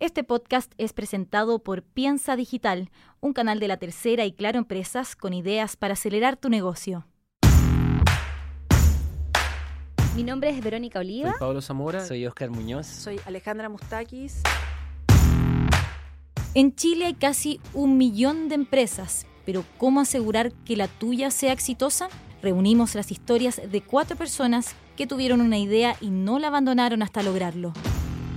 Este podcast es presentado por Piensa Digital, un canal de la tercera y Claro Empresas con ideas para acelerar tu negocio. Mi nombre es Verónica Oliva. Soy Pablo Zamora. Soy Oscar Muñoz. Soy Alejandra Mustakis. En Chile hay casi un millón de empresas, pero ¿cómo asegurar que la tuya sea exitosa? Reunimos las historias de cuatro personas que tuvieron una idea y no la abandonaron hasta lograrlo.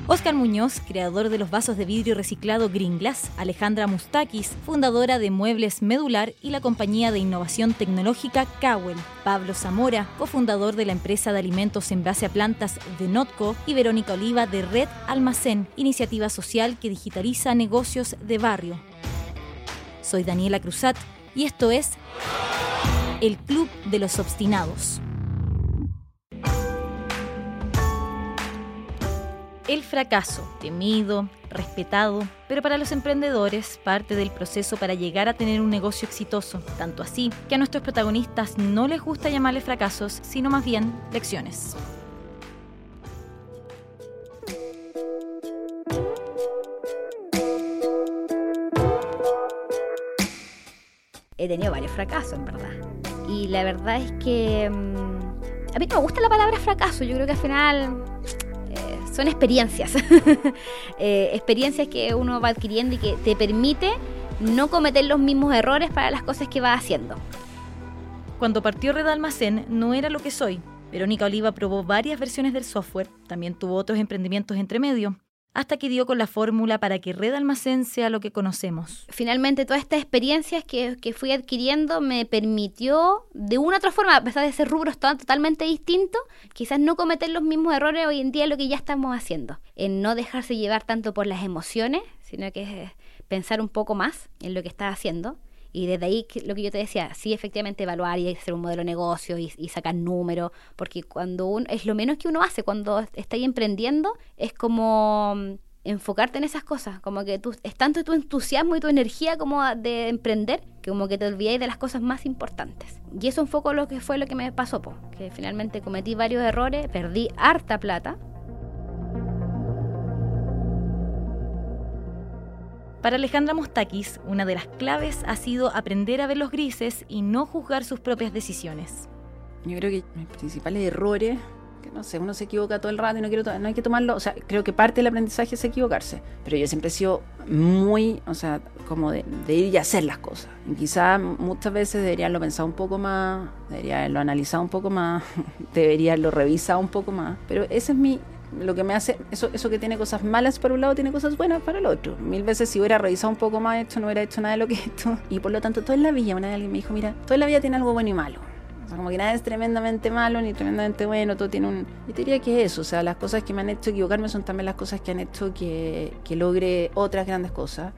Oscar Muñoz, creador de los vasos de vidrio reciclado Green Glass, Alejandra Mustakis, fundadora de Muebles Medular y la compañía de innovación tecnológica Cowell, Pablo Zamora, cofundador de la empresa de alimentos en base a plantas de Notco y Verónica Oliva de Red Almacén, iniciativa social que digitaliza negocios de barrio. Soy Daniela Cruzat y esto es El Club de los Obstinados. El fracaso, temido, respetado, pero para los emprendedores parte del proceso para llegar a tener un negocio exitoso, tanto así que a nuestros protagonistas no les gusta llamarle fracasos, sino más bien lecciones. He tenido varios fracasos, en verdad. Y la verdad es que mm, a mí no me gusta la palabra fracaso. Yo creo que al final son experiencias. Eh, experiencias que uno va adquiriendo y que te permite no cometer los mismos errores para las cosas que va haciendo. Cuando partió Red Almacén no era lo que soy. Verónica Oliva probó varias versiones del software, también tuvo otros emprendimientos entre medio, hasta que dio con la fórmula para que Red Almacén sea lo que conocemos. Finalmente, todas estas experiencias que, que fui adquiriendo me permitió, de una u otra forma, a pesar de ser rubros totalmente distintos, quizás no cometer los mismos errores hoy en día lo que ya estamos haciendo. En no dejarse llevar tanto por las emociones, sino que es pensar un poco más en lo que estás haciendo. Y desde ahí lo que yo te decía, sí, efectivamente evaluar y hacer un modelo de negocio y, y sacar números, porque cuando uno, es lo menos que uno hace cuando está ahí emprendiendo, es como mm, enfocarte en esas cosas, como que tú, es tanto tu entusiasmo y tu energía como de emprender, que como que te olvidáis de las cosas más importantes. Y eso un poco lo que fue lo que me pasó, po, que finalmente cometí varios errores, perdí harta plata, Para Alejandra Mustakis, una de las claves ha sido aprender a ver los grises y no juzgar sus propias decisiones. Yo creo que mis principales errores, que no sé, uno se equivoca todo el rato y no, quiero, no hay que tomarlo, o sea, creo que parte del aprendizaje es equivocarse, pero yo siempre he sido muy, o sea, como de, ir y hacer las cosas. Y quizás muchas veces debería haberlo pensado un poco más, debería haberlo analizado un poco más, debería haberlo revisado un poco más, pero ese es mi, lo que me hace, eso, eso que tiene cosas malas por un lado, tiene cosas buenas para el otro. Mil veces si hubiera revisado un poco más esto, no hubiera hecho nada de lo que hecho. Y por lo tanto, toda la vida, una vez alguien me dijo, mira, toda la vida tiene algo bueno y malo. O sea, como que nada es tremendamente malo ni tremendamente bueno, todo tiene un... Yo diría que es eso, o sea, las cosas que me han hecho equivocarme son también las cosas que han hecho que, que logre otras grandes cosas.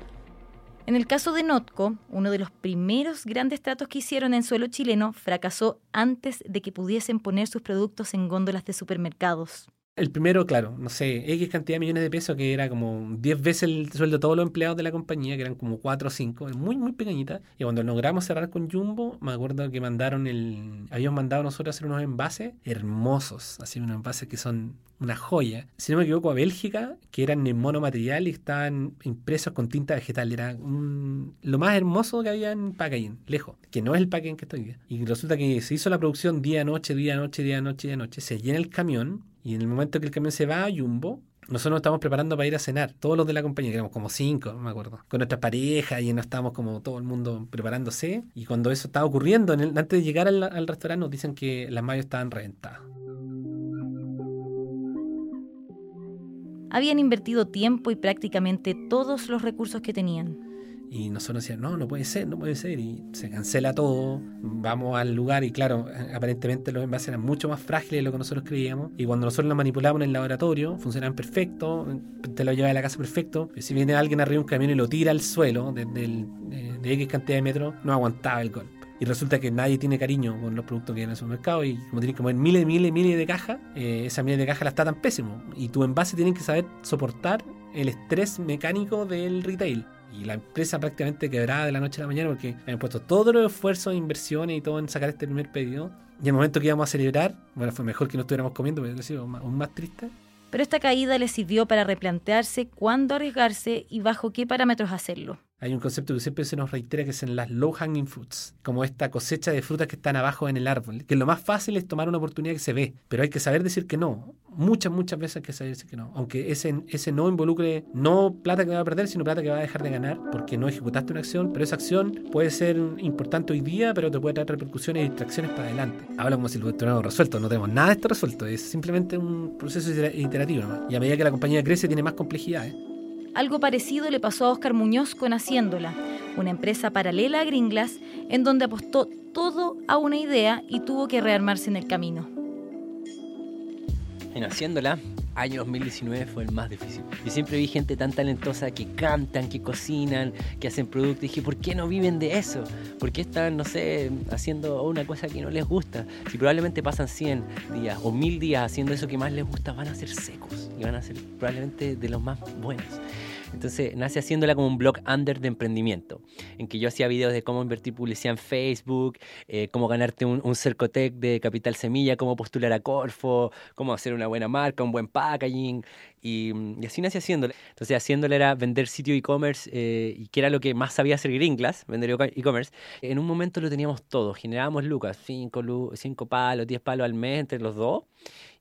En el caso de Notco, uno de los primeros grandes tratos que hicieron en suelo chileno fracasó antes de que pudiesen poner sus productos en góndolas de supermercados. El primero, claro, no sé, X cantidad de millones de pesos, que era como 10 veces el sueldo de todos los empleados de la compañía, que eran como 4 o 5, muy, muy pequeñita. Y cuando logramos cerrar con Jumbo, me acuerdo que mandaron el. Habíamos mandado nosotros hacer unos envases hermosos, así unos envases que son una joya. Si no me equivoco, a Bélgica, que eran en monomaterial y estaban impresos con tinta vegetal. Era lo más hermoso que había en packaging, lejos, que no es el packaging que estoy. Y resulta que se hizo la producción día, noche, día, noche, día, noche, día, noche. Se llena el camión y en el momento que el camión se va a Jumbo, nosotros nos estamos preparando para ir a cenar, todos los de la compañía, que éramos como cinco, me acuerdo, con nuestras parejas y nos estábamos como todo el mundo preparándose. Y cuando eso estaba ocurriendo, antes de llegar al, al restaurante, nos dicen que las mayos estaban reventadas. Habían invertido tiempo y prácticamente todos los recursos que tenían. Y nosotros decíamos, no, no puede ser, no puede ser. Y se cancela todo, vamos al lugar y claro, aparentemente los envases eran mucho más frágiles de lo que nosotros creíamos. Y cuando nosotros los manipulábamos en el laboratorio, funcionaban perfecto, te lo llevas a la casa perfecto. Pero si viene alguien arriba de un camión y lo tira al suelo desde el, de, de X cantidad de metros, no aguantaba el golpe. Y resulta que nadie tiene cariño con los productos que hay en el supermercado y como tienen que mover miles, miles, miles de cajas, eh, esa miles de cajas las tratan pésimo. Y tu envase tienen que saber soportar el estrés mecánico del retail. Y la empresa prácticamente quebrada de la noche a la mañana porque habían puesto todo los esfuerzos, inversiones y todo en sacar este primer pedido. Y el momento que íbamos a celebrar, bueno, fue mejor que no estuviéramos comiendo, sido aún más triste. Pero esta caída le sirvió para replantearse cuándo arriesgarse y bajo qué parámetros hacerlo. Hay un concepto que siempre se nos reitera que son las low hanging fruits, como esta cosecha de frutas que están abajo en el árbol, que lo más fácil es tomar una oportunidad que se ve, pero hay que saber decir que no. Muchas, muchas veces hay que saber decir que no, aunque ese, ese no involucre no plata que va a perder, sino plata que va a dejar de ganar porque no ejecutaste una acción, pero esa acción puede ser importante hoy día, pero te puede traer repercusiones y distracciones para adelante. Habla como si lo tuviéramos resuelto, no tenemos nada de esto resuelto, es simplemente un proceso iterativo. Y a medida que la compañía crece tiene más complejidades. Algo parecido le pasó a Oscar Muñoz con Haciéndola, una empresa paralela a Gringlas, en donde apostó todo a una idea y tuvo que rearmarse en el camino. En Haciéndola, año 2019 fue el más difícil. Yo siempre vi gente tan talentosa que cantan, que cocinan, que hacen productos. Y dije, ¿por qué no viven de eso? ¿Por qué están, no sé, haciendo una cosa que no les gusta? Si probablemente pasan 100 días o 1000 días haciendo eso que más les gusta, van a ser secos y van a ser probablemente de los más buenos. Entonces nace haciéndola como un blog under de emprendimiento, en que yo hacía videos de cómo invertir publicidad en Facebook, eh, cómo ganarte un, un Cercotec de Capital Semilla, cómo postular a Corfo, cómo hacer una buena marca, un buen packaging, y, y así nace haciéndole. Entonces haciéndole era vender sitio e-commerce, eh, y que era lo que más sabía hacer Gringlas, vender e-commerce. En un momento lo teníamos todo, generábamos lucas, 5 cinco palos, 10 palos al mes entre los dos.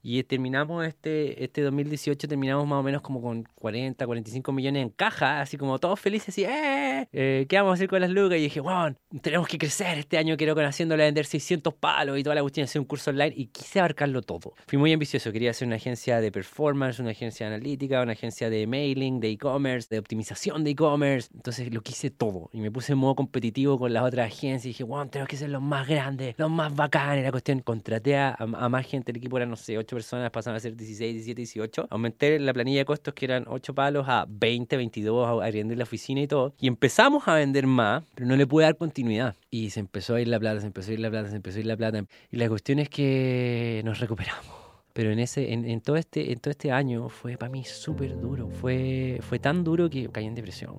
Y terminamos este, este 2018, terminamos más o menos como con 40, 45 millones en caja, así como todos felices, así, ¡eh! eh qué vamos a hacer con las lucas? Y dije, wow, tenemos que crecer este año, quiero con haciéndole vender 600 palos y toda la cuestión, hacer un curso online y quise abarcarlo todo. Fui muy ambicioso, quería hacer una agencia de performance, una agencia analítica, una agencia de mailing, de e-commerce, de optimización de e-commerce. Entonces lo quise todo y me puse en modo competitivo con las otras agencias y dije, wow, tenemos que ser los más grandes, los más bacanes. La cuestión, contraté a, a más gente, el equipo era, no sé, 8 personas, pasaron a ser 16, 17, 18. Aumenté la planilla de costos que eran 8 palos a 20, 22, a la oficina y todo. Y empezamos a vender más, pero no le pude dar continuidad. Y se empezó a ir la plata, se empezó a ir la plata, se empezó a ir la plata. Y la cuestión es que nos recuperamos pero en ese en, en, todo este en todo este año fue para mí súper duro fue fue tan duro que caí en depresión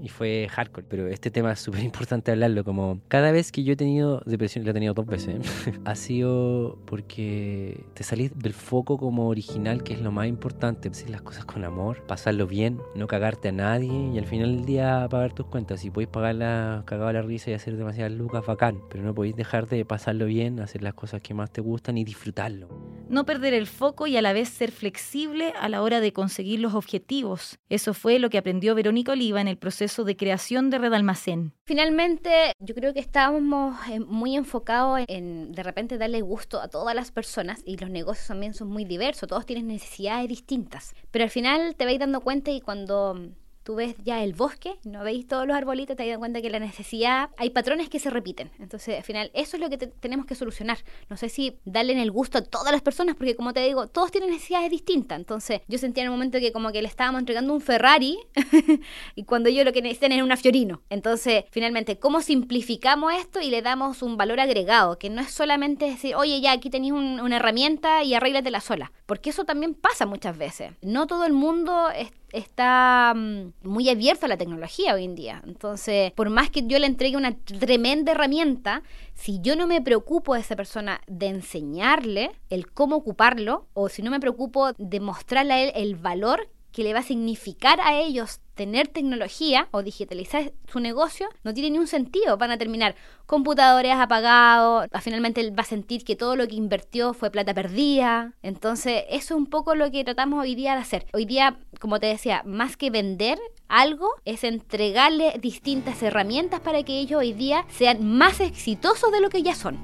y fue hardcore. Pero este tema es súper importante hablarlo. Como cada vez que yo he tenido depresión, la he tenido dos veces, ha sido porque te salís del foco como original, que es lo más importante. Hacer las cosas con amor, pasarlo bien, no cagarte a nadie y al final del día pagar tus cuentas. Si podéis pagarla cagado la risa y hacer demasiadas lucas, bacán. Pero no podéis dejar de pasarlo bien, hacer las cosas que más te gustan y disfrutarlo. No perder el foco y a la vez ser flexible a la hora de conseguir los objetivos. Eso fue lo que aprendió Verónica Oliva en el proceso de creación de Red Almacén. Finalmente, yo creo que estábamos eh, muy enfocados en de repente darle gusto a todas las personas y los negocios también son muy diversos, todos tienen necesidades distintas, pero al final te vais dando cuenta y cuando tú ves ya el bosque, no veis todos los arbolitos, te das cuenta que la necesidad, hay patrones que se repiten. Entonces, al final, eso es lo que tenemos que solucionar. No sé si darle en el gusto a todas las personas, porque como te digo, todos tienen necesidades distintas. Entonces, yo sentía en un momento que como que le estábamos entregando un Ferrari y cuando yo lo que necesitan es una Fiorino. Entonces, finalmente, ¿cómo simplificamos esto y le damos un valor agregado? Que no es solamente decir, oye, ya aquí tenéis una herramienta y arréglatela sola. Porque eso también pasa muchas veces. No todo el mundo está está mm, muy abierto a la tecnología hoy en día. Entonces, por más que yo le entregue una tremenda herramienta, si yo no me preocupo a esa persona de enseñarle el cómo ocuparlo, o si no me preocupo de mostrarle a él el valor que le va a significar a ellos tener tecnología o digitalizar su negocio no tiene ni un sentido. Van a terminar computadores apagados, finalmente él va a sentir que todo lo que invirtió fue plata perdida. Entonces, eso es un poco lo que tratamos hoy día de hacer. Hoy día, como te decía, más que vender algo, es entregarle distintas herramientas para que ellos hoy día sean más exitosos de lo que ya son.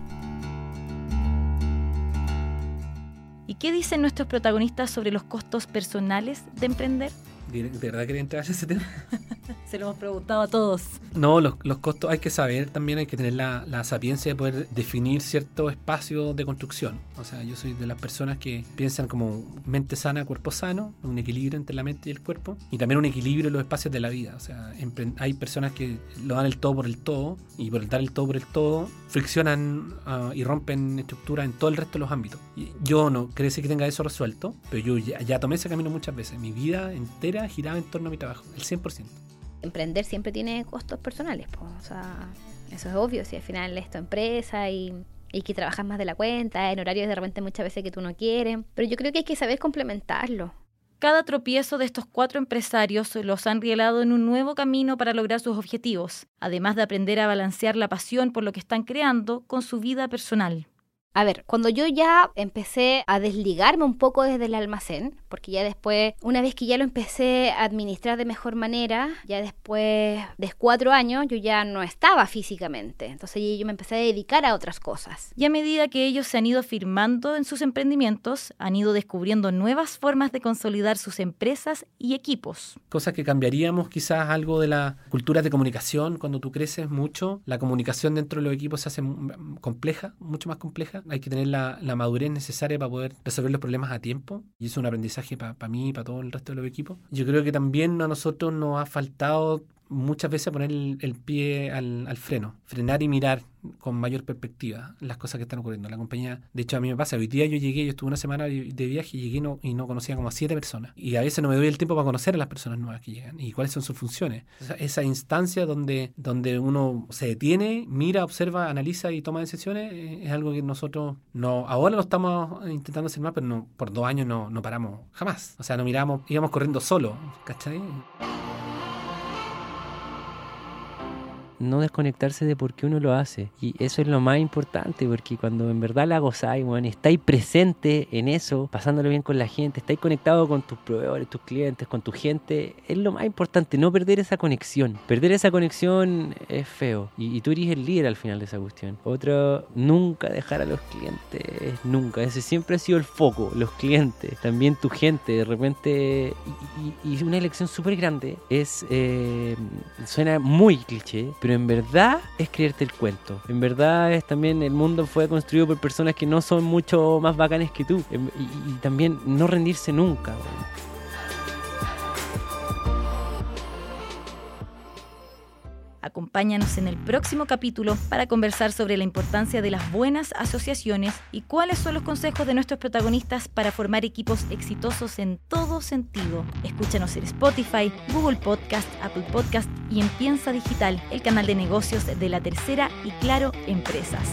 ¿Y qué dicen nuestros protagonistas sobre los costos personales de emprender? ¿De, verdad quería entrar a ese tema? Se lo hemos preguntado a todos. No, los, los costos hay que saber también, hay que tener la, la, sapiencia de poder definir cierto espacio de construcción. O sea, yo soy de las personas que piensan como mente sana, cuerpo sano, un equilibrio entre la mente y el cuerpo, y también un equilibrio en los espacios de la vida. O sea, hay personas que lo dan el todo por el todo, y por dar el todo por el todo, friccionan uh, y rompen estructuras en todo el resto de los ámbitos. Yo no creo que tenga eso resuelto, pero yo ya, ya tomé ese camino muchas veces. Mi vida entera giraba en torno a mi trabajo, el 100%. Emprender siempre tiene costos personales, o sea, eso es obvio, si al final es tu empresa y, y que trabajas más de la cuenta, en horarios de repente muchas veces que tú no quieres, pero yo creo que hay que saber complementarlo. Cada tropiezo de estos cuatro empresarios los han rielado en un nuevo camino para lograr sus objetivos, además de aprender a balancear la pasión por lo que están creando con su vida personal. A ver, cuando yo ya empecé a desligarme un poco desde el almacén, porque ya después, una vez que ya lo empecé a administrar de mejor manera, ya después de cuatro años, yo ya no estaba físicamente. Entonces yo me empecé a dedicar a otras cosas. Y a medida que ellos se han ido firmando en sus emprendimientos, han ido descubriendo nuevas formas de consolidar sus empresas y equipos. Cosas que cambiaríamos, quizás algo de la cultura de comunicación. Cuando tú creces mucho, la comunicación dentro de los equipos se hace compleja, mucho más compleja hay que tener la, madurez necesaria para poder resolver los problemas a tiempo. Y eso es un aprendizaje para mí y para todo el resto de los equipos. Yo creo que también a nosotros nos ha faltado muchas veces poner el, pie al, freno, frenar y mirar con mayor perspectiva las cosas que están ocurriendo. La compañía, de hecho a mí me pasa, hoy día yo llegué, yo estuve una semana de viaje y llegué y no conocía como a siete personas. Y a veces no me doy el tiempo para conocer a las personas nuevas que llegan y cuáles son sus funciones. esa instancia donde, donde uno se detiene, mira, observa, analiza y toma decisiones eh, es algo que nosotros no, ahora lo estamos intentando hacer más, pero no, por dos años no, no paramos jamás. O sea, no miramos, íbamos corriendo solo, ¿cachai? No desconectarse de por qué uno lo hace. Y eso es lo más importante, porque cuando en verdad la gozáis, bueno, estáis presente en eso, pasándolo bien con la gente, estáis conectado con tus proveedores, tus clientes, con tu gente, es lo más importante, no perder esa conexión. Perder esa conexión es feo. Y, tú eres el líder al final de esa cuestión. Otro, nunca dejar a los clientes, nunca. Ese siempre ha sido el foco, los clientes, también tu gente. De repente, y, una elección súper grande es, eh, suena muy cliché, pero pero en verdad es creerte el cuento. En verdad es también el mundo fue construido por personas que no son mucho más bacanes que tú. Y, también no rendirse nunca. Acompáñanos en el próximo capítulo para conversar sobre la importancia de las buenas asociaciones y cuáles son los consejos de nuestros protagonistas para formar equipos exitosos en todo sentido. Escúchanos en Spotify, Google Podcast, Apple Podcast y en Piensa Digital, el canal de negocios de la tercera y Claro Empresas.